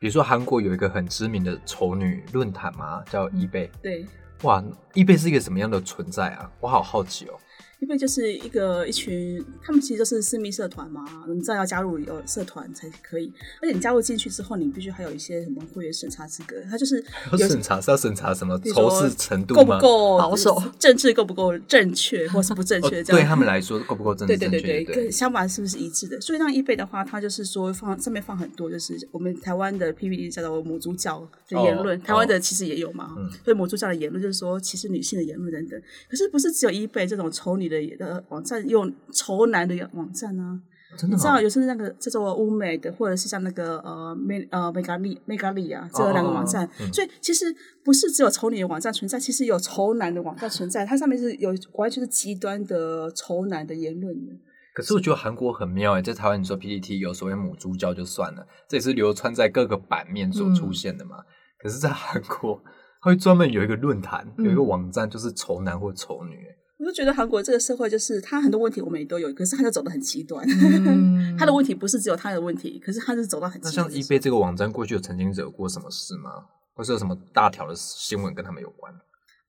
比如说韩国有一个很知名的丑女论坛嘛，叫易贝。对，哇，易贝是一个什么样的存在啊？我好好奇哦。因为就是一个一群，他们其实就是私密社团嘛，你知道要加入有社团才可以，而且你加入进去之后，你必须还有一些什么会员审查资格，他就是要审查是要审查什么仇视程度够不？够保守，政治够不够正确，或是不正哦确，这样、对他们来说够不够正确？对对对对，跟想法是不是一致的？所以让易贝的话，他就是说放上面放很多，就是我们台湾的 PPT 叫做母猪教的言论，哦台湾的其实也有嘛，嗯所以母猪教的言论就是说歧视女性的言论等等。可是不是只有易贝这种丑女的的网站用丑男的网站啊？真的吗你知道？有时那个叫做乌美的，或者是像那个呃美呃美咖利美咖利啊，这两个网站，所以其实不是只有丑女的网站存在，其实有丑男的网站存在，它上面是有完全是极端的丑男的言论的。可是我觉得韩国很妙哎，在台湾你说 PPT 有所谓母猪教就算了，这也是流传在各个版面所出现的嘛。可是，在韩国，它会专门有一个论坛，嗯有一个网站，就是丑男或丑女。我就觉得韩国这个社会就是他很多问题我们也都有，可是他就走得很极端。嗯 他的问题不是只有他的问题，可是他是走到很极端。那像 eBay 这个网站，过去有曾经惹过什么事吗？或是有什么大条的新闻跟他们有关？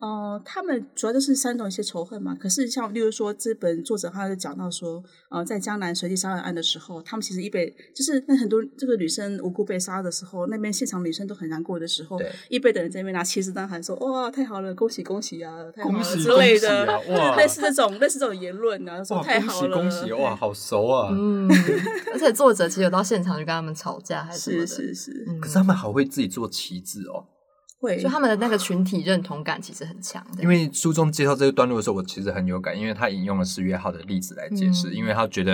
呃，他们主要就是煽动一些仇恨嘛。可是像例如说，这本作者他就讲到说，呃，在江南随机杀人案的时候，他们其实一被就是那很多这个女生无辜被杀的时候，那边现场女生都很难过的时候，一辈的人在那边拿旗帜单喊说，哇，太好了，恭喜恭喜啊，太好了恭喜之类的，类似这种类似这种言论啊，说哇，恭喜太好了，恭喜！哇，好熟啊！嗯，而且作者其实有到现场去跟他们吵架，还是什么是的，是是，嗯可是他们好会自己做旗帜哦。会就他们的那个群体认同感其实很强的。因为书中介绍这个段落的时候，我其实很有感，因为他引用了十月号的例子来解释，嗯因为他觉得，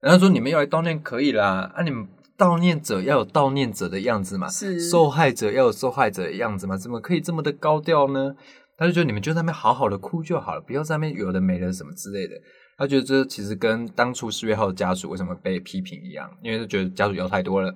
然后说你们要来悼念可以啦，啊，你们悼念者要有悼念者的样子嘛，是受害者要有受害者的样子嘛，怎么可以这么的高调呢？他就觉得你们就在那边好好的哭就好了，不要在那边有的没的什么之类的。他觉得这其实跟当初十月号的家属为什么被批评一样，因为他觉得家属要太多了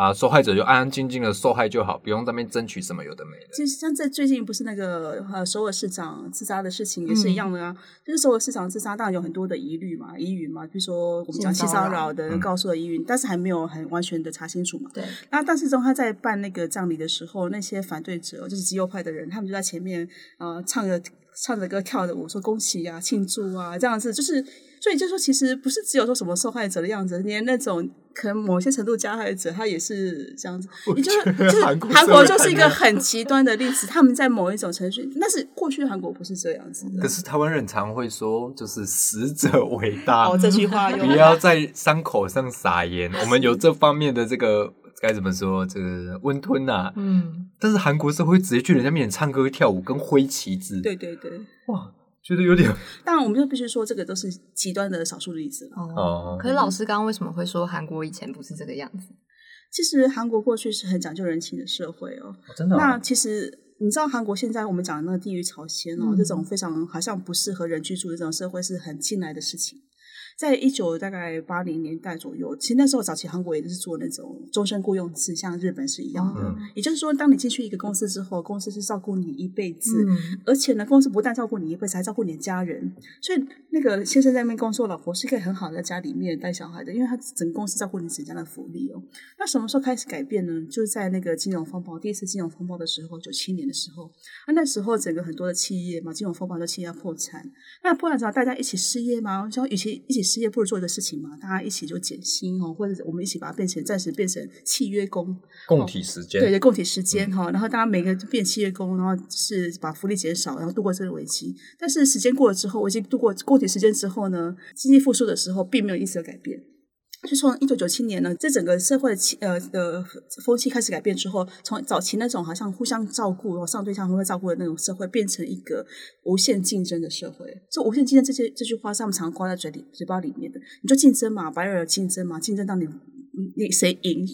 啊，受害者就安安静静的受害就好，不用在那边争取什么有的没的。其实像在最近不是那个呃首尔市长自杀的事情也是一样的啊，就是首尔市长自杀当然有很多的疑虑嘛、疑云嘛，比如说我们讲性性骚扰的嗯告诉的疑云，但是还没有很完全的查清楚嘛。对，那但是中他在办那个葬礼的时候，那些反对者就是极右派的人，他们就在前面呃唱着唱着歌跳着舞，说恭喜啊、庆祝啊这样子，就是所以就说其实不是只有说什么受害者的样子，连那种可能某些程度加害者他也是这样子，也就是就是韩国就是一个很极端的例子，他们在某一种程序，但是过去的韩国不是这样子的可。是台湾人常会说，就是 死者为大，哦，这句话 不要在伤口上撒盐。我们有这方面的这个该怎么说？这个温吞呐、嗯，但是韩国社会直接去人家面前唱歌跳舞跟挥旗子，对对对，哇，觉得有点 当然我们就必须说这个都是极端的少数例子了。哦哦。可是老师刚刚为什么会说韩国以前不是这个样子？其实韩国过去是很讲究人情的社会哦，真的那其实你知道，韩国现在我们讲的那个地域朝鲜哦，嗯这种非常好像不适合人居住的这种社会是很近来的事情。在一九大概八零年代左右，其实那时候早期韩国也是做那种终身雇佣制，像日本是一样的。嗯也就是说，当你进去一个公司之后，公司是照顾你一辈子，嗯，而且呢，公司不但照顾你一辈子，还照顾你的家人。所以那个先生在那边工作，老婆是可以很好的在家里面带小孩的，因为他整个公司照顾你整家的福利哦。那什么时候开始改变呢？就是在那个金融风暴，第一次金融风暴的时候，九七年的时候，那那时候整个很多的企业嘛，金融风暴的企业要破产，那破产之后大家一起失业嘛，就与其一起失业，不如做一个事情嘛，大家一起就减薪哦，或者我们一起把它变成暂时变成契约工，共体时间，对对，共体时间哈、然后大家每个就变契约工，然后是把福利减少，然后度过这个危机。但是时间过了之后，危机度过共体时间之后呢，经济复苏的时候并没有因此而改变。就从一九九七年呢，这整个社会的气呃的风气开始改变之后，从早期那种好像互相照顾、然后上对下互相照顾的那种社会，变成一个无限竞争的社会。这无限竞争这些这句话是他们常挂在嘴里嘴巴里面的，你就竞争嘛，白人有竞争嘛，竞争到你你谁赢，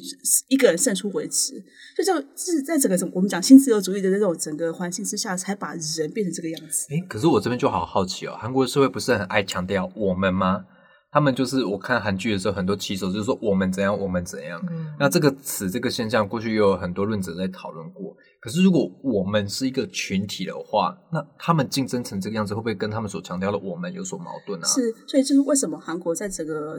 一个人胜出为止。就这是在整个我们讲新自由主义的这种整个环境之下，才把人变成这个样子。哎，可是我这边就好好奇哦，韩国社会不是很爱强调我们吗？他们就是我看韩剧的时候，很多棋手就是说我们怎样，我们怎样。嗯那这个词这个现象，过去也有很多论者在讨论过。可是如果我们是一个群体的话，那他们竞争成这个样子，会不会跟他们所强调的我们有所矛盾啊？是，所以就是为什么韩国在整个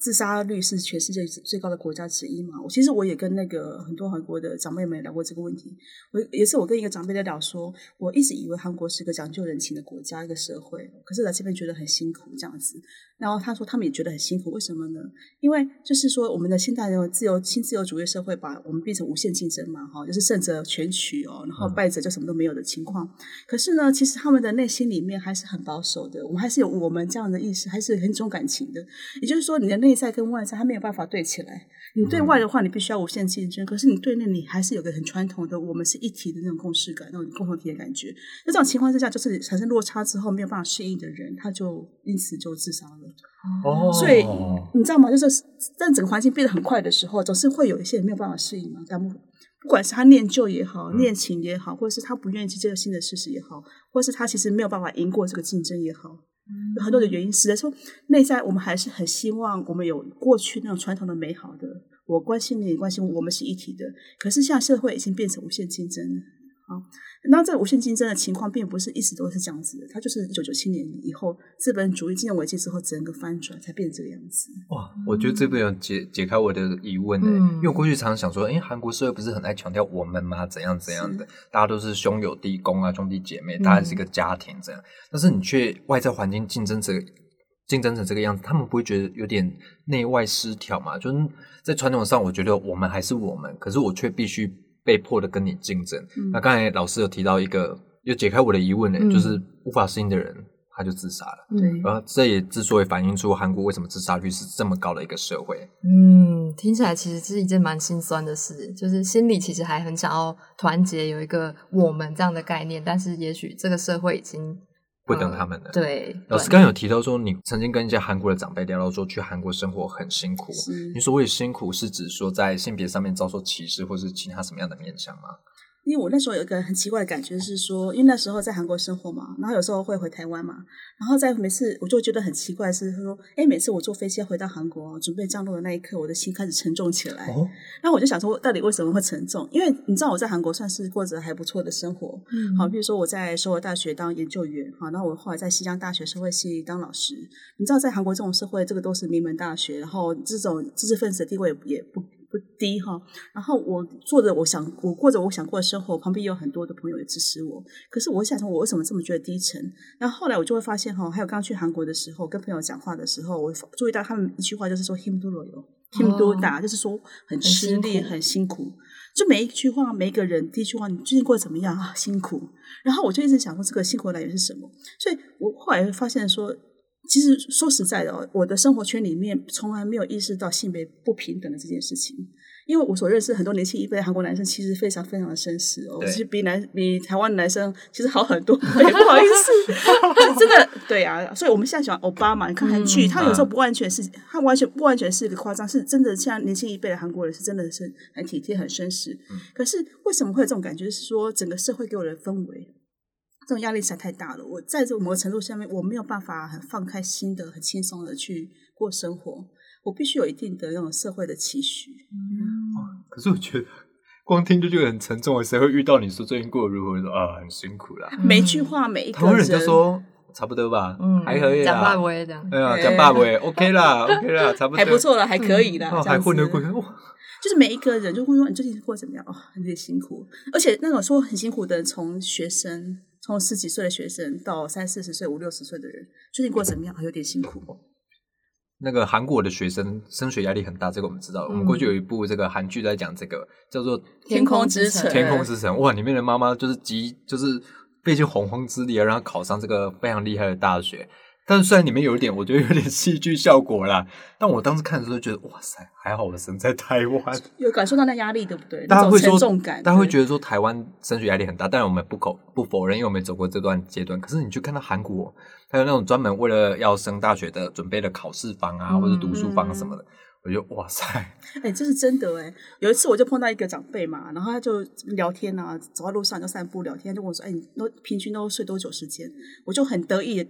自杀率是全世界最高的国家之一嘛？我其实我也跟那个很多韩国的长辈们聊过这个问题。我也是我跟一个长辈在聊说，我一直以为韩国是个讲究人情的国家一个社会，可是来这边觉得很辛苦这样子。然后他说他们也觉得很辛苦，为什么呢？因为就是说我们的现代的自由新自由主义社会把我们变成无限竞争嘛，哈，就是胜者全取哦，然后败者就什么都没有的情况。可是呢，其实他们的内心里面还是很保守的，我们还是有我们这样的意识，还是很重感情的。也就是说，你的内在跟外在，它没有办法对起来。你对外的话，你必须要无限竞争；可是你对内，你还是有个很传统的，我们是一体的那种共识感，那种共同体的感觉。那这种情况之下，就是产生落差之后，没有办法适应的人，他就因此就自杀了。哦，所以你知道吗？就是在整个环境变得很快的时候，总是会有一些人没有办法适应嘛。但不不管是他念旧也好，念情也好，或者是他不愿意去接受新的事实也好，或是他其实没有办法赢过这个竞争也好。有很多的原因，使得说内在我们还是很希望我们有过去那种传统的美好的，我关心你，关心我们是一体的。可是现在社会已经变成无限竞争了，好，那这个无限竞争的情况并不是一直都是这样子的，它就是一九九七年以后资本主义金融危机之后整个翻转才变成这个样子。哇，我觉得这边有解解开我的疑问呢，因为我过去常常想说，哎，韩国社会不是很爱强调我们吗？怎样怎样的，大家都是兄友弟恭啊，兄弟姐妹，大家是一个家庭这样。但是你却外在环境竞争者竞争成这个样子，他们不会觉得有点内外失调嘛？就是在传统上，我觉得我们还是我们，可是我却必须被迫的跟你竞争。那刚才老师有提到一个，又解开我的疑问呢，就是无法适应的人，他就自杀了。对，然后这也之所以反映出韩国为什么自杀率是这么高的一个社会。嗯，听起来其实是一件蛮心酸的事，就是心里其实还很想要团结，有一个我们这样的概念，但是也许这个社会已经。不等他们的。对，老师刚刚有提到说，你曾经跟一些韩国的长辈聊到说，去韩国生活很辛苦。你所谓辛苦是指说在性别上面遭受歧视，或是其他什么样的面向吗？因为我那时候有一个很奇怪的感觉是说，因为那时候在韩国生活嘛，然后有时候会回台湾嘛，然后在每次我就觉得很奇怪是说，哎，每次我坐飞机回到韩国准备降落的那一刻，我的心开始沉重起来。然后我就想说，到底为什么会沉重？因为你知道我在韩国算是过着还不错的生活，嗯，好，比如说我在首尔大学当研究员，好，然后我后来在西江大学社会系当老师。你知道在韩国这种社会，这个都是名门大学，然后这种知识分子的地位也不。不低哈，然后我做着我想我过着我想过的生活，旁边有很多的朋友也支持我。可是我想说，我为什么这么觉得低沉？然后后来我就会发现哈，还有刚去韩国的时候，跟朋友讲话的时候，我注意到他们一句话就是说 “him do lo him do da”，就是说很吃力、很辛苦。就每一句话，每一个人第一句话，你最近过得怎么样啊？辛苦。然后我就一直想说，这个辛苦的来源是什么？所以我后来发现说。其实说实在的哦，我的生活圈里面从来没有意识到性别不平等的这件事情。因为我所认识很多年轻一辈的韩国男生，其实非常非常的绅士哦，其实比男比台湾男生其实好很多。不好意思，真的对啊。所以我们现在喜欢欧巴嘛，你看韩剧，他有时候不完全是，他完全不完全是一个夸张，是真的。像年轻一辈的韩国人是真的是很体贴、很绅士。可是为什么会有这种感觉？是说整个社会给我的氛围。这种压力实在太大了，我在这某个程度下面，我没有办法很放开心的、很轻松的去过生活。我必须有一定的那种社会的期许。嗯，可是我觉得光听就觉得很沉重。谁会遇到你说最近过得如何？说啊，很辛苦啦。每一句话，每一个人就说差不多吧，嗯，还可以讲爸爸这样，哎呀，讲爸爸，OK 啦，OK 啦，差不多，还不错了，还可以啦，还混得过去。就是每一个人就会说你最近过怎么样？哦，有点辛苦。而且那种说很辛苦的，从学生。从十几岁的学生到三四十岁、五六十岁的人，最近过怎么样？有点辛苦。那个韩国的学生升学压力很大，这个我们知道。我们过去有一部这个韩剧在讲这个，叫做《天空之城》。天空之城，哇！里面的妈妈就是集，就是费尽洪荒之力，让她考上这个非常厉害的大学。但是虽然里面有一点，我觉得有点戏剧效果啦，但我当时看的时候觉得，哇塞，还好我生在台湾，有感受到那压力，对不对？大家会说，大家会觉得说台湾升学压力很大，但是我们不否不否认，因为我们走过这段阶段。可是你去看到韩国，还有那种专门为了要升大学的准备的考试房啊，或者读书房什么的，我觉得哇塞，哎，这是真的哎。有一次我就碰到一个长辈嘛，然后他就聊天啊，走在路上就散步聊天，就问我说，哎，你都平均都睡多久时间？我就很得意。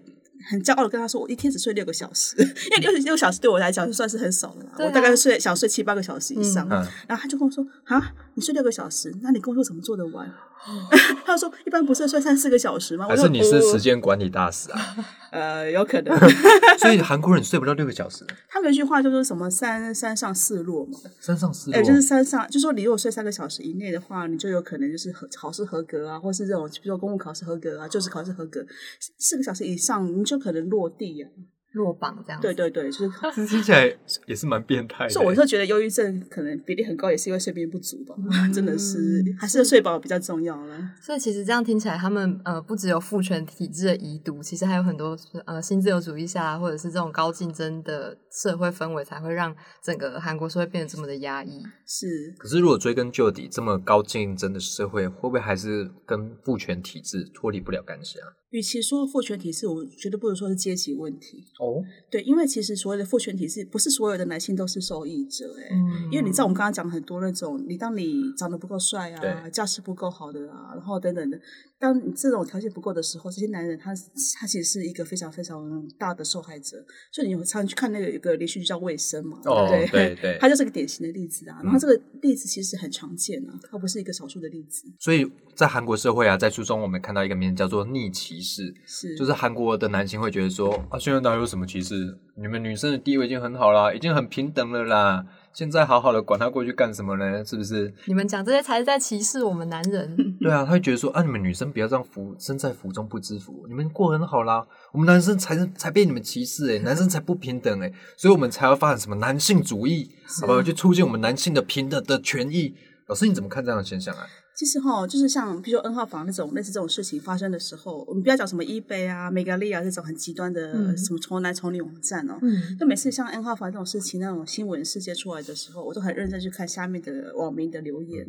很骄傲的跟他说：“我一天只睡六个小时，因为六六小时对我来讲就算是很少了啦。我大概睡想睡七八个小时以上。然后他就跟我说：‘啊，你睡六个小时，那你工作怎么做得完？他说一般不是睡三四个小时吗？我还说是你是呃时间管理大师啊？呃，有可能。所以韩国人睡不到六个小时，他们有一句话就是什么三三上四落嘛，山上四落。欸，就是三上，就说你如果睡三个小时以内的话，你就有可能就是合考试合格啊，或是这种比如说公务考试合格啊，就是考试合格。四四个小时以上，你就可能落地啊。落榜这样子。对对对，就是。这听起来也是蛮变态的。所以我就觉得忧郁症可能比例很高，也是因为睡眠不足吧，嗯真的是还是睡饱比较重要了。所以其实这样听起来，他们呃不只有父权体制的遗毒，其实还有很多呃新自由主义下，或者是这种高竞争的社会氛围，才会让整个韩国社会变得这么的压抑。是，可是如果追根究底，这么高竞争的社会，会不会还是跟父权体制脱离不了干系啊？与其说父权体制，我觉得不如说是阶级问题。哦，对，因为其实所谓的父权体制，不是所有的男性都是受益者、欸，嗯因为你知道我们刚刚讲很多那种，你当你长得不够帅啊，对家世不够好的啊，然后等等的，当你这种条件不够的时候，这些男人他他其实是一个非常非常大的受害者。所以你有常去看那个一个连续剧叫《卫生》嘛，哦对不对对他就是个典型的例子啊。然后这个例子其实很常见啊，它不是一个少数的例子，所以在韩国社会啊，在书中我们看到一个名字叫做逆歧视，是就是韩国的男性会觉得说啊，现在哪有什么歧视？你们女生的地位已经很好啦，已经很平等了啦。现在好好的管他过去干什么呢？是不是？你们讲这些才是在歧视我们男人。对啊，他会觉得说啊，你们女生不要这样福身在福中不知福，你们过很好啦，我们男生才才被你们歧视诶、男生才不平等诶、所以我们才要发展什么男性主义，好不好？就促进我们男性的平等的权益。老师，你怎么看这样的现象啊？其实哈，就是像比如说 N 号房那种类似这种事情发生的时候，我们不要讲什么 eBay 啊、美 a 利啊这种很极端的嗯什么从男从女网站哦。嗯就每次像 N 号房这种事情，那种新闻事件出来的时候，我都很认真去看下面的网民的留言。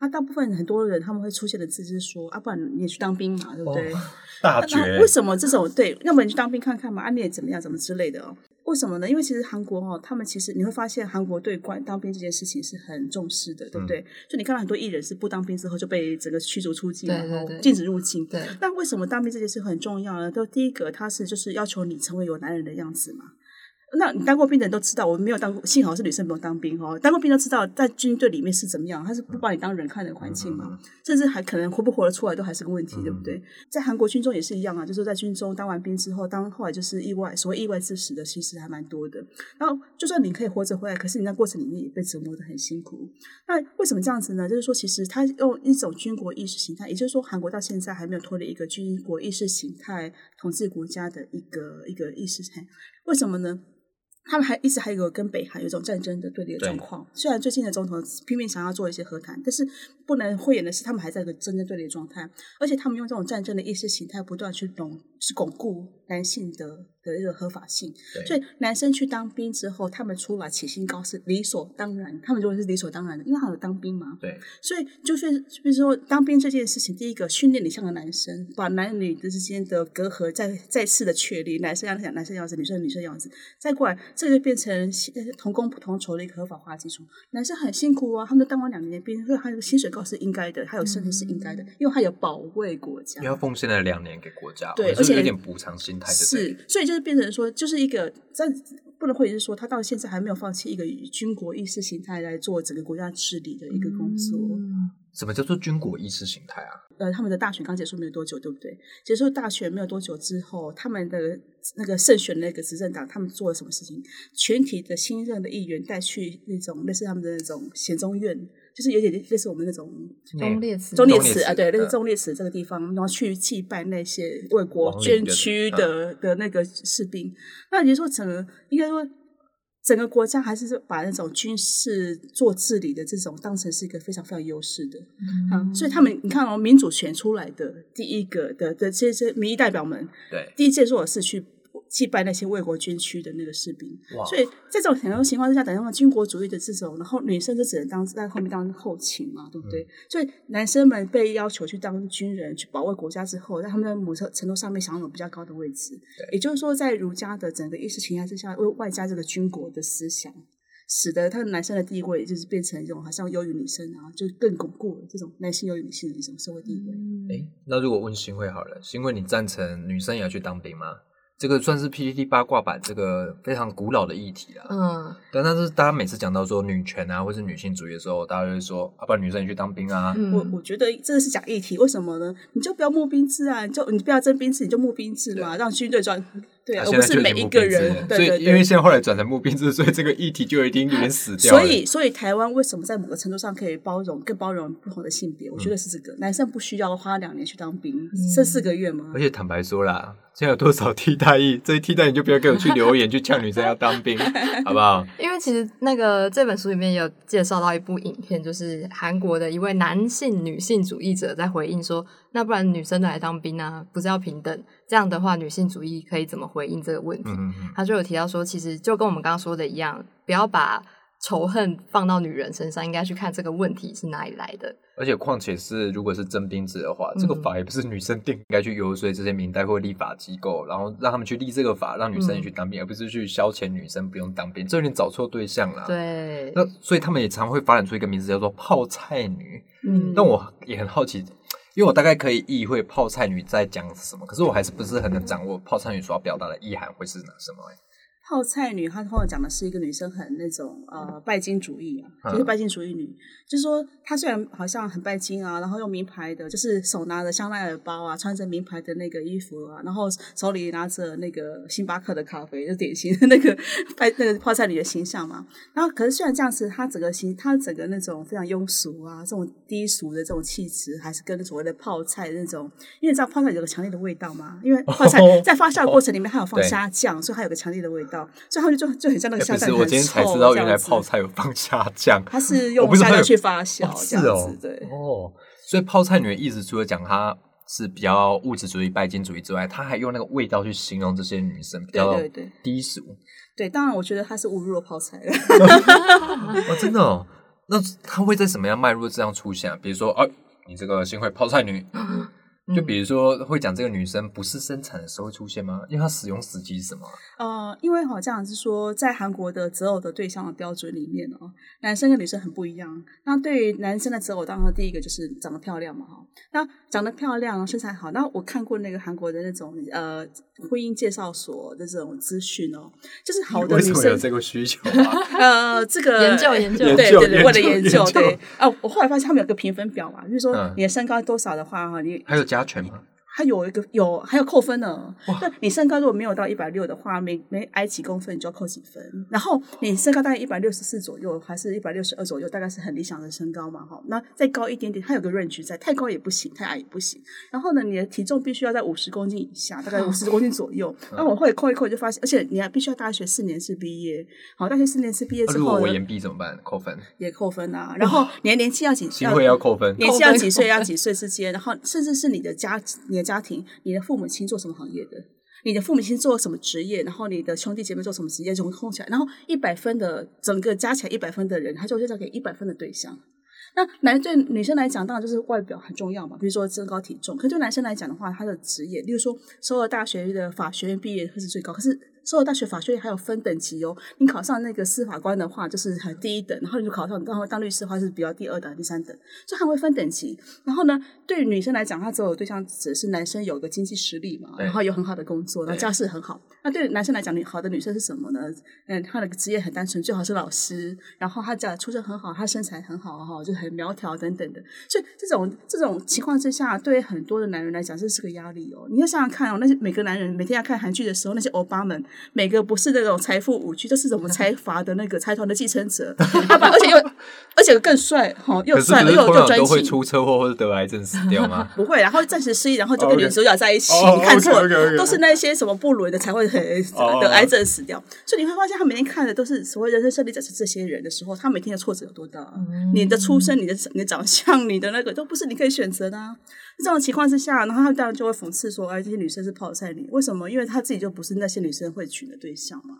那大部分很多人他们会出现的字是说啊，不然你也去当兵嘛，对不对？大那那为什么这种对？要不然你去当兵看看嘛，啊，你也怎么样，怎么之类的哦？为什么呢？因为其实韩国哦，他们其实你会发现，韩国对关当兵这件事情是很重视的，对不对？就你看到很多艺人是不当兵之后就被整个驱逐出境，禁止入境。对，那为什么当兵这件事很重要呢？都第一个，他是就是要求你成为有男人的样子嘛。那你当过兵的人都知道，我没有当过，幸好是女生没有当兵哦。当过兵都知道，在军队里面是怎么样，他是不把你当人看的环境嘛，甚至还可能活不活得出来都还是个问题，对不对？在韩国军中也是一样啊，就是在军中当完兵之后，当后来就是意外，所谓意外致死的其实还蛮多的。然后就算你可以活着回来，可是你在过程里面也被折磨的很辛苦。那为什么这样子呢？就是说，其实他用一种军国意识形态，也就是说，韩国到现在还没有脱离一个军国意识形态统治国家的一个一个意识形态。为什么呢？他们还一直还有跟北韩有一种战争的对立的状况。虽然最近的总统拼命想要做一些和谈，但是不能讳言的是，他们还在一个战争对立的状态，而且他们用这种战争的意识形态不断去巩去巩固男性的的一个合法性。所以男生去当兵之后，他们出来起薪高是理所当然，他们认为是理所当然的，因为他有当兵嘛。对，所以就是，比如说当兵这件事情，第一个训练你像个男生，把男女之间的隔阂再再次的确立，男生要讲男生样子，女生女生样子，再过来，这就变成呃同工不同酬的一个合法化基础。男生很辛苦啊，他们都当完两年兵，所以他的薪水高是应该的，他有升职是应该的，因为他有保卫国家你要。奉献了两年给国家，对而且有点补偿心态的，是，所以就是变成说，就是一个在不能或者是说，他到现在还没有放弃一个以军国意识形态来做整个国家治理的一个工作。什么叫做军国意识形态啊？呃，他们的大选刚结束没有多久，对不对？结束大选没有多久之后，他们的那个胜选的那个执政党，他们做了什么事情？全体的新任的议员带去那种类似他们的那种显宗院，就是有点类似我们那种忠烈祠，忠烈烈祠祠啊，对，类似嗯忠烈祠这个地方，然后去祭拜那些为国捐躯嗯的的那个士兵。那你说，整个应该说。整个国家还是把那种军事做治理的这种当成是一个非常非常优势的，啊，所以他们你看哦，民主选出来的第一个的的这些民意代表们，对，第一件做的是去祭拜那些为国捐躯的那个士兵。哇所以在这种很多情况之下，等于军国主义的这种，然后女生就只能当在后面当后勤嘛，对不对？所以男生们被要求去当军人，去保卫国家之后，在他们的某程程度上面享有比较高的位置。也就是说，在儒家的整个意识形态之下，外外加这个军国的思想。使得他的男生的地位就是变成一种好像优于女生啊，就更巩固了这种男性优于女性的一种社会地位。诶，那如果问新会好了，新会你赞成女生也要去当兵吗？这个算是 PPT 八卦版这个非常古老的议题啊。嗯但但是大家每次讲到说女权啊，或是女性主义的时候，大家就会说，啊，不然女生你去当兵啊。嗯，我我觉得这个是假议题，为什么呢？你就不要募兵制啊，你就你不要征兵制，你就募兵制嘛，让军队转对啊，而不是每一个人了，所以。因为现在后来转成募兵制，所以这个议题就已经有点死掉了。所以，所以台湾为什么在某个程度上可以包容、更包容不同的性别？我觉得是这个，男生不需要花两年去当兵，这四个月吗而？且坦白说啦，现在有多少替代役？这些替代役就不要给我去留言去呛女生要当兵，好不好？因为其实那个这本书里面有介绍到一部影片，就是韩国的一位男性女性主义者在回应说，那不然女生来当兵啊，不是要平等？这样的话，女性主义可以怎么回应这个问题？嗯嗯他就有提到说，其实就跟我们刚刚说的一样，不要把仇恨放到女人身上，应该去看这个问题是哪里来的。而且况且是，如果是征兵制的话，这个嗯法也不是女生定，应该去游说这些民代或立法机构，然后让他们去立这个法，让女生也去当兵，而不是去消遣女生不用当兵，这有点找错对象了。，对，那所以他们也常会发展出一个名字叫做泡菜女。嗯但我也很好奇，因为我大概可以意会泡菜女在讲什么，可是我还是不是很能掌握泡菜女所要表达的意涵会是哪什么、欸。泡菜女，她通常讲的是一个女生很那种呃拜金主义啊，就是嗯。拜金主义女，就是说她虽然好像很拜金啊，然后用名牌的，就是手拿着香奈儿包啊，穿着名牌的那个衣服啊，然后手里拿着那个星巴克的咖啡，就典型的那个拜那个泡菜女的形象嘛。然后可是虽然这样子，她整个形，她整个那种非常庸俗啊，这种低俗的这种气质，还是跟所谓的泡菜那种，因为你知道泡菜有个强烈的味道嘛，因为泡菜在发酵的过程里面，它有放虾酱，所以它有个强烈的味道，所以他就就就很像那个欸不是，我今天才知道原来泡菜有放虾酱，它是用虾酱去发酵哦这样是哦子，，对。哦，所以泡菜女的意思除了讲她是比较物质主义、拜金主义之外，她还用那个味道去形容这些女生比较对对对低俗。对，当然我觉得她是侮辱了泡菜了。哦，真的哦，那她会在什么样脉络这样出现啊？比如说，哦，你这个新会泡菜女，就比如说会讲这个女生不是生产的时候会出现吗？因为她使用时机是什么？呃，因为好像是说，在韩国的择偶的对象的标准里面哦，男生跟女生很不一样。那对于男生的择偶，当然第一个就是长得漂亮嘛，哈。那长得漂亮，身材好。那我看过那个韩国的那种呃婚姻介绍所的这种资讯哦，就是好的女为什么有生，这个需求啊？呃，这个研究研究对对对，研究研为了究研究，研究对。啊，我后来发现他们有个评分表嘛，就是说嗯你的身高多少的话，哈，你还有加权吗？它有一个有还有扣分呢。对你身高如果没有到一百六的话，每每矮几公分你就要扣几分。然后你身高大概一百六十四左右，还是一百六十二左右，大概是很理想的身高嘛，哈。那再高一点点，它有个 range 在，太高也不行，太矮也不行。然后呢，你的体重必须要在五十公斤以下，大概五十公斤左右。那我会扣一扣就发现，而且你还必须要大学四年制毕业。好，大学四年制毕业啊如果之后呢，我延毕怎么办？扣分，也扣分啊。然后你的年纪要几？新会要扣分。年纪要几岁，要几岁之间，然后甚至是你的家、你的家庭、你的父母亲做什么行业的，你的父母亲做什么职业，然后你的兄弟姐妹做什么职业，总共起来，然后一百分的整个加起来一百分的人，他就介绍给一百分的对象。那男对女生来讲，当然就是外表很重要嘛，比如说身高体重。可对男生来讲的话，他的职业，例如说首尔大学的法学院毕业会是最高，可是首尔大学法学院还有分等级哦。你考上那个司法官的话，就是很第一等，然后你就考上，然后当律师的话是比较第二等、第三等，所以还会分等级。然后呢，对于女生来讲，她择偶对象只是男生有个经济实力嘛，然后有很好的工作，然后家世很好。那对男生来讲，女好的女生是什么呢？嗯，她的职业很单纯，最好是老师，然后她家出身很好，她身材很好哈，就很苗条等等的。所以这种这种情况之下，对于很多的男人来讲，这是个压力哦。你要想想看哦，那些每个男人每天要看韩剧的时候，那些欧巴们，每个不是那种财富五区，都是什么财 阀的那个财团的继承者，而且又而且更帅哈，又帅又又专情。都会出车祸或者得癌症死掉吗？不会，然后暂时失忆，然后就跟女主角在一起。哦你看错都是那些什么不伦的才会很哦得癌症死掉。所以你会发现，他每天看的都是所谓人生胜利者是这些人的时候，他每天的挫折有多大啊？你的出身、你的你的长相、你的那个都不是你可以选择的啊。这种情况之下，然后他当然就会讽刺说：“哎，这些女生是泡菜女，为什么？因为他自己就不是那些女生会娶的对象嘛。”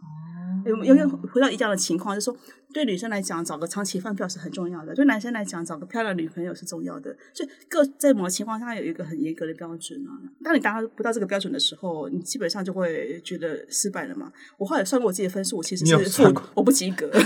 有有没有回到一样的情况，就是说，对女生来讲，找个长期饭票是很重要的；对男生来讲，找个漂亮女朋友是重要的。所以各在某个情况下有一个很严格的标准啊。当你达不到这个标准的时候，你基本上就会觉得失败了嘛。我后来算过我自己的分数，我其实是负，我不及格。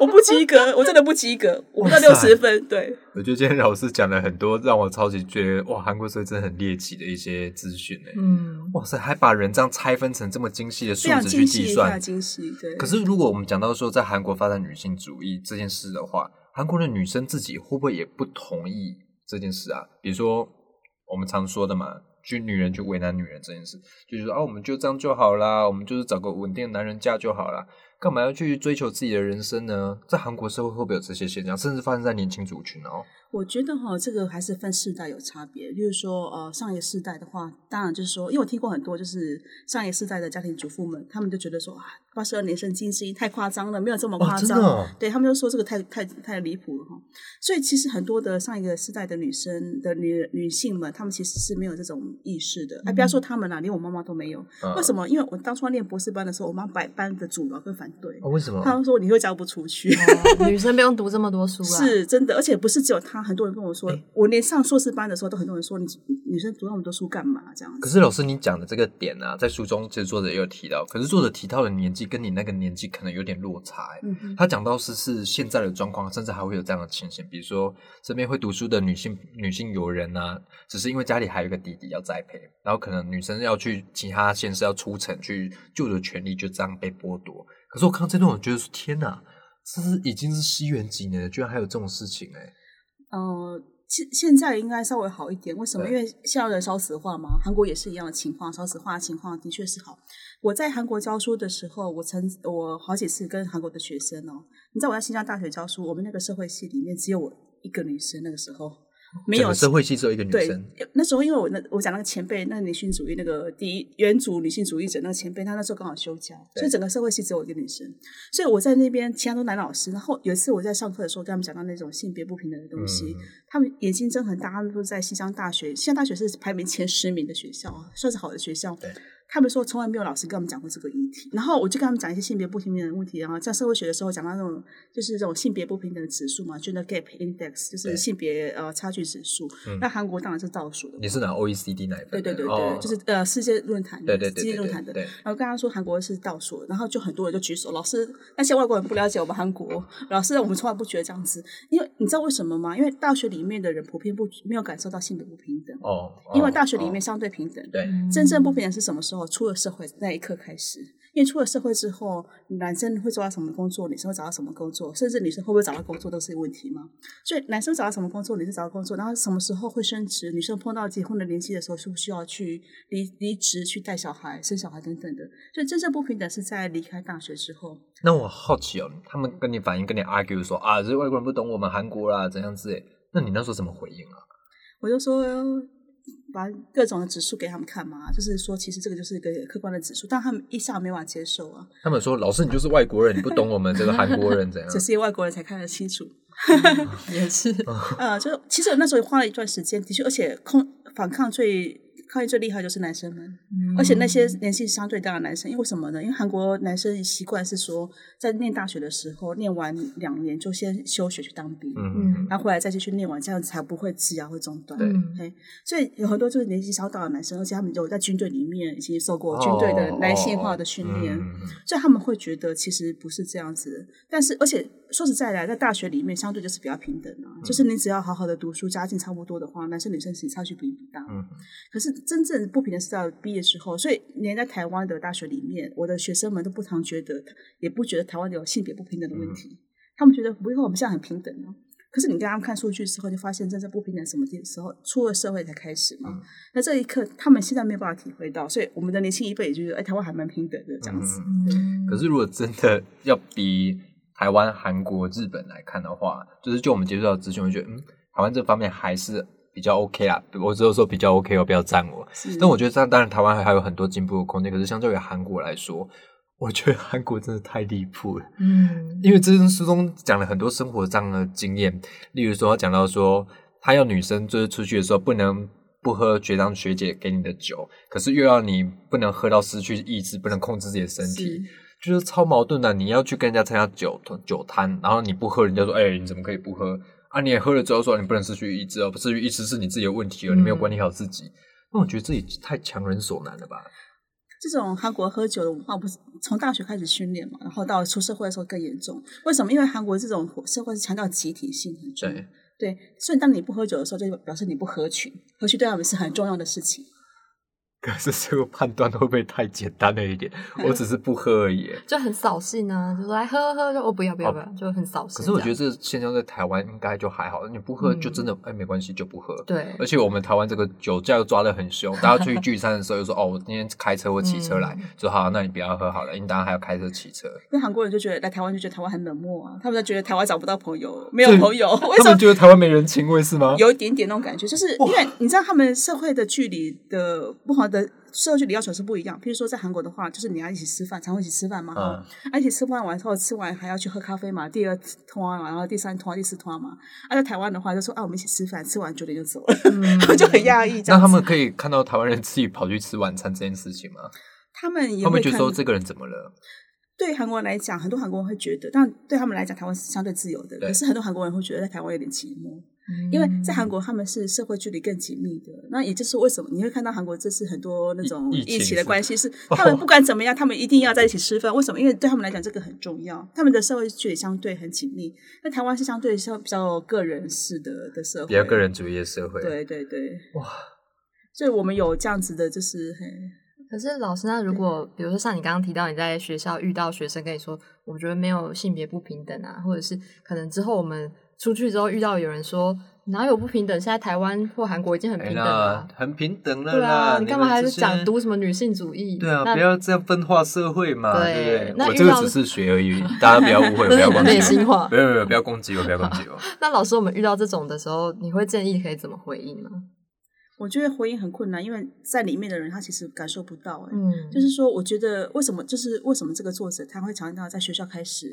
我不及格，我真的不及格，我不到六十分。对，我觉得今天老师讲了很多让我超级觉得哇，韩国社会真的很猎奇的一些资讯呢。嗯，哇塞，还把人这样拆分成这么精细的数非常值去精细，非计算。精细。对，可是如果我们讲到说在韩国发在女性主义这件事的话，韩国的女生自己会不会也不同意这件事啊？比如说我们常说的嘛，去女人去为难女人这件事，就是说啊，我们就这样就好啦，我们就是找个稳定的男人嫁就好啦，干嘛要去追求自己的人生呢？在韩国社会会不会有这些现象，甚至发生在年轻族群哦？我觉得哈，这个还是分世代有差别。例如说，呃，上一个世代的话，当然就是说，因为我听过很多，就是上一个世代的家庭主妇们，他们就觉得说啊，八十二年生金星太夸张了，没有这么夸张。哦哦对他们就说这个太太太离谱了哈。所以其实很多的上一个世代的女生的女女性们，她们其实是没有这种意识的。哎、不要说她们了，连我妈妈都没有。嗯为什么？因为我当初念博士班的时候，我妈百般的阻挠跟反对。哦，为什么？她们说你会嫁不出去。哦女生不用读这么多书啊。是真的，而且不是只有他，很多人跟我说，我连上硕士班的时候都很多人说，你女生读那么多书干嘛？这样子。可是老师，你讲的这个点啊，在书中其实作者也有提到，可是作者提到的年纪跟你那个年纪可能有点落差、欸。嗯哼他讲到是是现在的状况，甚至还会有这样的情形，比如说身边会读书的女性女性友人啊，只是因为家里还有一个弟弟要栽培，然后可能女生要去其他县市要出城去就的权利就这样被剥夺。可是我看到这段，我觉得说天哪，这是已经是西元几年了，居然还有这种事情哎、呃，现现在应该稍微好一点，为什么？因为现在的少子化嘛，韩国也是一样的情况，少子化的情况的确是好。我在韩国教书的时候，我曾我好几次跟韩国的学生哦，你知道我在新疆大学教书，我们那个社会系里面只有我一个女生，那个时候没有社会系只有一个女对生，，那时候因为我那我讲那个前辈，那个女性主义那个第一原主女性主义者那个前辈，她那时候刚好休假，所以整个社会系只有我一个女生，所以我在那边其他都男老师。然后有一次我在上课的时候，跟他们讲到那种性别不平等的东西，嗯他们眼睛睁很大，他们都在西江大学，西江大学是排名前十名的学校啊，算是好的学校对。他们说从来没有老师跟我们讲过这个议题，然后我就跟他们讲一些性别不平等的问题，然后在社会学的时候讲到那种就是这种性别不平等的指数嘛，gender gap index，就是性别呃差距指数。那韩国当然是倒数的，你是拿 OECD 那一份的？对对对对，哦就是呃世界论坛，对对对对世界论坛的。对然后跟他说韩国是倒数，然后就很多人就举手，老师那些外国人不了解我们韩国，老师我们从来不觉得这样子，因为你知道为什么吗？因为大学里面的人普遍不没有感受到性别不平等，哦，因为哦大学里面哦相对平等。对真正不平等是什么时候？出了社会那一刻开始，因为出了社会之后，男生会做到什么工作，女生会找到什么工作，甚至女生会不会找到工作都是一个问题嘛。所以男生找到什么工作，女生找到工作，然后什么时候会升职，女生碰到结婚的年纪的时候，需不需要去离离职去带小孩、生小孩等等的。所以真正不平等是在离开大学之后。那我好奇哦，他们跟你反映、跟你 argue 说啊，这些外国人不懂我们韩国啦，怎样子，那你那时候怎么回应啊？我就说把各种的指数给他们看嘛，就是说其实这个就是一个客观的指数，但他们一下没办法接受啊，他们说老师你就是外国人，你不懂我们这个韩国人怎样 只？是外国人才看得清楚。也是，呃，就其实我那时候也花了一段时间，的确，而且抗反抗最抗议最厉害就是男生们，而且那些年纪相对大的男生，因为什么呢？因为韩国男生习惯是说，在念大学的时候，念完两年就先休学去当兵，嗯，然后回来再继续念完，这样子才不会职涯会中断。对嗯所以有很多就是年纪稍大的男生，而且他们有在军队里面已经受过军队的男性化的训练，所以他们会觉得其实不是这样子。但是，而且说实在的，在大学里面相对就是比较平等啊，就是你只要好好的读书，家境差不多的话，男生女生其实差距并不大。嗯可是真正不平等是到毕业之后，所以连在台湾的大学里面，我的学生们都不常觉得，也不觉得台湾有性别不平等的问题，他们觉得不会，我们现在很平等啊。可是你跟他们看数据之后，就发现真正不平等什么的时候，出了社会才开始嘛。嗯那这一刻，他们现在没有办法体会到，所以我们的年轻一辈也就觉得，哎，台湾还蛮平等的这样子。嗯可是如果真的要比台湾、韩国、日本来看的话，就是就我们接触到的资讯，我觉得嗯，台湾这方面还是比较 OK 啦。我只有说比较 OK 我，不要赞我。是但我觉得当当然台湾还还有很多进步的空间，可是相较于韩国来说，我觉得韩国真的太离谱了。嗯因为这本书中讲了很多生活上的经验，例如说他讲到说，他要女生就是出去的时候不能不喝学长学姐给你的酒，可是又要你不能喝到失去意志，不能控制自己的身体，就是超矛盾的。你要去跟人家参加酒酒摊，然后你不喝，人家说，哎、你怎么可以不喝？啊，你也喝了之后说你不能失去意志哦，不失去意志是你自己的问题哦，你没有管理好自己。那我觉得自己太强人所难了吧？这种韩国喝酒的文化不是从大学开始训练嘛，然后到出社会的时候更严重。为什么？因为韩国这种社会是强调集体性很重。对，对，所以当你不喝酒的时候，就表示你不合群，合群对他们是很重要的事情。可是这个判断会不会太简单了一点？我只是不喝而已。就很扫兴啊，就说来喝喝，喝我不要不要不要，就很扫兴。可是我觉得这现象在台湾应该就还好，你不喝就真的哎没关系，就不喝。对，而且我们台湾这个酒驾又抓的很凶，大家出去聚餐的时候又说哦，我今天开车或骑车来，说好，那你不要喝好了，因为大家还要开车骑车。那韩国人就觉得来台湾就觉得台湾很冷漠啊，他们就觉得台湾找不到朋友，没有朋友，为什么觉得台湾没人情味是吗？有一点点那种感觉，就是因为你知道他们社会的距离的不好的。社会距离要求是不一样。譬如说，在韩国的话，就是你要一起吃饭，常会一起吃饭嘛，哈，一起吃饭完之后，吃完还要去喝咖啡嘛，第二通嘛，然后第三通、第四通嘛。而在台湾的话，就说啊，我们一起吃饭，吃完九点就走了，就很压抑。那他们可以看到台湾人自己跑去吃晚餐这件事情吗？他们也会觉得说这个人怎么了？对韩国人来讲，很多韩国人会觉得，但对他们来讲，台湾是相对自由的。可是很多韩国人会觉得在台湾有点寂寞。因为在韩国，他们是社会距离更紧密的。那也就是为什么你会看到韩国这次很多那种疫情的关系，是他们不管怎么样，他们一定要在一起吃饭。为什么？因为对他们来讲，这个很重要。他们的社会距离相对很紧密。那台湾是相对像比较个人式的的社会，比较个人主义的社会。对对对，哇！所以我们有这样子的，就是很。可是老师，那如果比如说像你刚刚提到，你在学校遇到学生跟你说，我觉得没有性别不平等啊，或者是可能之后我们。出去之后遇到有人说哪有不平等？现在台湾或韩国已经很平等了，很平等了。对啊，你干嘛还是讲读什么女性主义？对啊，不要这样分化社会嘛，对不对？我这个只是学而已，大家不要误会，不要攻击我。没有没有，不要攻击我，不要攻击我。那老师，我们遇到这种的时候，你会建议可以怎么回应呢？我觉得回应很困难，因为在里面的人他其实感受不到。嗯，就是说，我觉得为什么？就是为什么这个作者他会强调在学校开始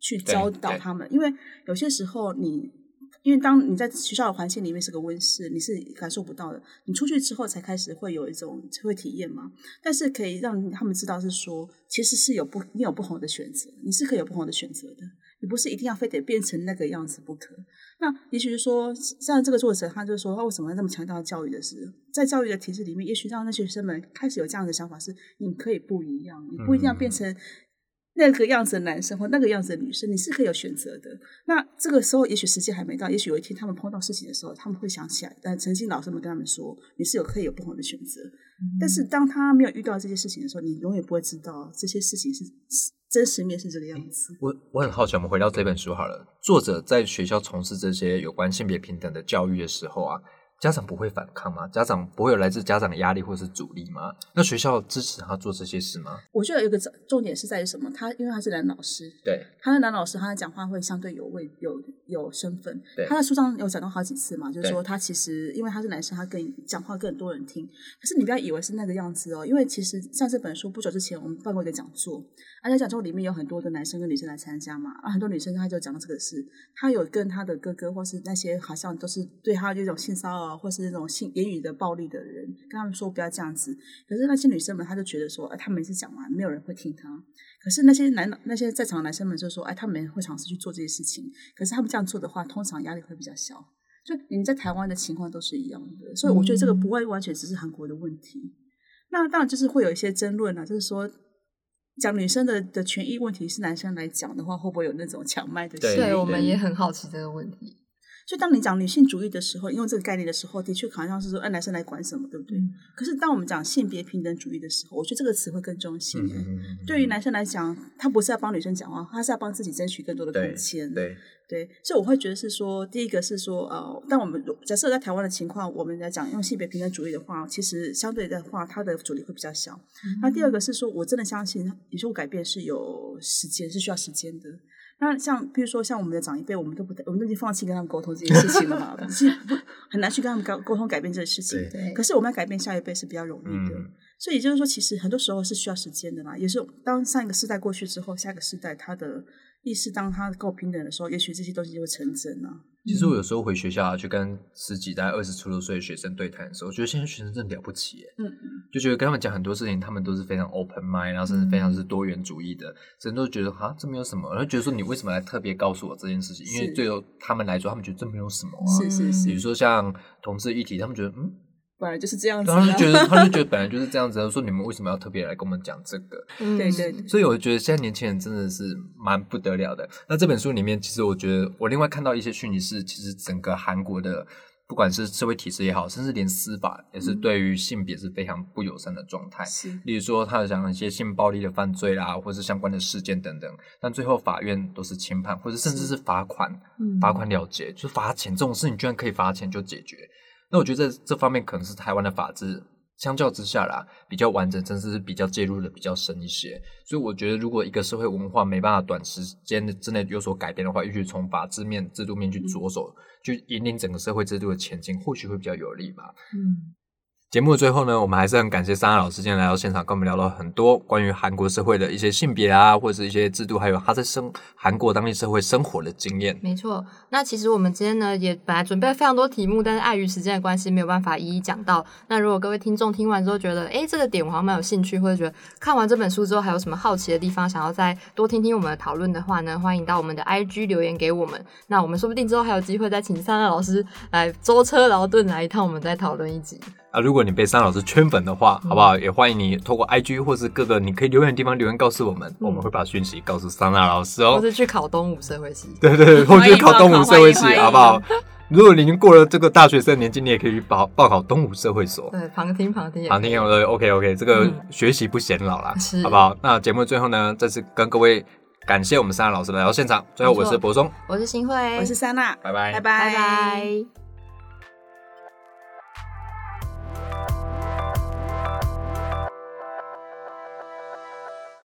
去教导他们？因为有些时候你。因为当你在学校的环境里面是个温室，你是感受不到的。你出去之后才开始会有一种会体验嘛。但是可以让他们知道是说，其实是有不你有不同的选择，你是可以有不同的选择的。你不是一定要非得变成那个样子不可。那也许是说，像这个作者，他就说他为什么那么强调教育的事，在教育的体制里面，也许让那些学生们开始有这样的想法：是你可以不一样，你不一定要变成。那个样子的男生或那个样子的女生，你是可以有选择的。那这个时候，也许时间还没到，也许有一天他们碰到事情的时候，他们会想起来。但曾经老师们跟他们说，你是有可以有不同的选择。但是当他没有遇到这些事情的时候，你永远不会知道这些事情是真实面是这个样子。我我很好奇，我们回到这本书好了。作者在学校从事这些有关性别平等的教育的时候啊。家长不会反抗吗？家长不会有来自家长的压力或是阻力吗？那学校支持他做这些事吗？我觉得有一个重点是在于什么？他因为他是男老师，对，他的男老师，他的讲话会相对有位有有身份。他在书上有讲到好几次嘛，就是说他其实因为他是男生，他更讲话更多人听。可是你不要以为是那个样子哦，因为其实像这本书不久之前我们办过一个讲座，而且讲座里面有很多的男生跟女生来参加嘛，啊，很多女生他就讲到这个事，他有跟他的哥哥或是那些好像都是对他这种性骚扰。或是那种性言语的暴力的人，跟他们说不要这样子。可是那些女生们，她就觉得说，哎，他每次讲完，没有人会听他。可是那些男那些在场的男生们就说，哎，他们会尝试去做这些事情。可是他们这样做的话，通常压力会比较小。就你在台湾的情况都是一样的，所以我觉得这个不会完全只是韩国的问题。那当然就是会有一些争论了，就是说讲女生的的权益问题是男生来讲的话，会不会有那种强卖的？对，我们也很好奇这个问题。就当你讲女性主义的时候，用这个概念的时候，的确好像是说，哎，男生来管什么，对不对？可是当我们讲性别平等主义的时候，我觉得这个词会更中性。对于男生来讲，他不是要帮女生讲话，他是要帮自己争取更多的空间。对对，所以我会觉得是说，第一个是说，呃，但我们假设在台湾的情况，我们来讲用性别平等主义的话，其实相对的话，它的阻力会比较小。那第二个是说，我真的相信，你说改变是有时间，是需要时间的。那像，比如说像我们的长一辈，我们都不，我们都已经放弃跟他们沟通这件事情了嘛，其 实不很难去跟他们沟沟通改变这件事情。对。可是我们要改变下一辈是比较容易的，所以也就是说，其实很多时候是需要时间的嘛。也是当上一个世代过去之后，下一个世代他的。意识当他够平等的时候，也许这些东西就会成真啊。其实我有时候回学校去跟十几、大概二十出头岁的学生对谈的时候，我觉得现在学生真的了不起，嗯嗯，就觉得跟他们讲很多事情，他们都是非常 open mind，然后甚至非常是多元主义的，人都觉得啊，这没有什么，然后觉得说你为什么来特别告诉我这件事情？因为对他们来说，他们觉得这没有什么啊。是是是。比如说像同志议题，他们觉得嗯。本来就是这样子、啊。他就觉得，他就觉得本来就是这样子，说你们为什么要特别来跟我们讲这个？嗯对对，所以我觉得现在年轻人真的是蛮不得了的。那这本书里面，其实我觉得我另外看到一些讯息是，其实整个韩国的不管是社会体制也好，甚至连司法也是对于性别是非常不友善的状态。是例如说，他讲一些性暴力的犯罪啦，或是相关的事件等等，但最后法院都是轻判，或者甚至是罚款，嗯罚款了结，就是罚钱这种事情，居然可以罚钱就解决。那我觉得这这方面可能是台湾的法制相较之下啦，比较完整，甚至是比较介入的比较深一些。所以我觉得，如果一个社会文化没办法短时间之内有所改变的话，也许从法制面、制度面去着手，去引领整个社会制度的前进，或许会比较有利吧。嗯，节目的最后呢，我们还是很感谢桑娜老师今天来到现场，跟我们聊了很多关于韩国社会的一些性别啊，或者是一些制度，还有他在生韩国当地社会生活的经验。没错，那其实我们今天呢也本来准备了非常多题目，但是碍于时间的关系，没有办法一一讲到。那如果各位听众听完之后觉得，诶这个点我好像蛮有兴趣，或者觉得看完这本书之后还有什么好奇的地方，想要再多听听我们的讨论的话呢，欢迎到我们的 IG 留言给我们。那我们说不定之后还有机会再请桑娜老师来舟车劳顿来一趟，我们再讨论一集。啊，如果你被三老师圈粉的话，好不好？也欢迎你透过 IG 或是各个你可以留言的地方留言告诉我们，我们会把讯息告诉桑娜老师哦。或是去考东吴社会系。对对对，或者去考东吴社会系好不好？如果你已经过了这个大学生年纪，你也可以去报报考东吴社会所。对，旁听旁听也好，听 OK OK，这个嗯学习不显老啦，是好不好？那节目最后呢，再次跟各位感谢我们三娜老师来到现场。最后，我是博松，我是新慧，我是桑娜，拜拜拜拜拜。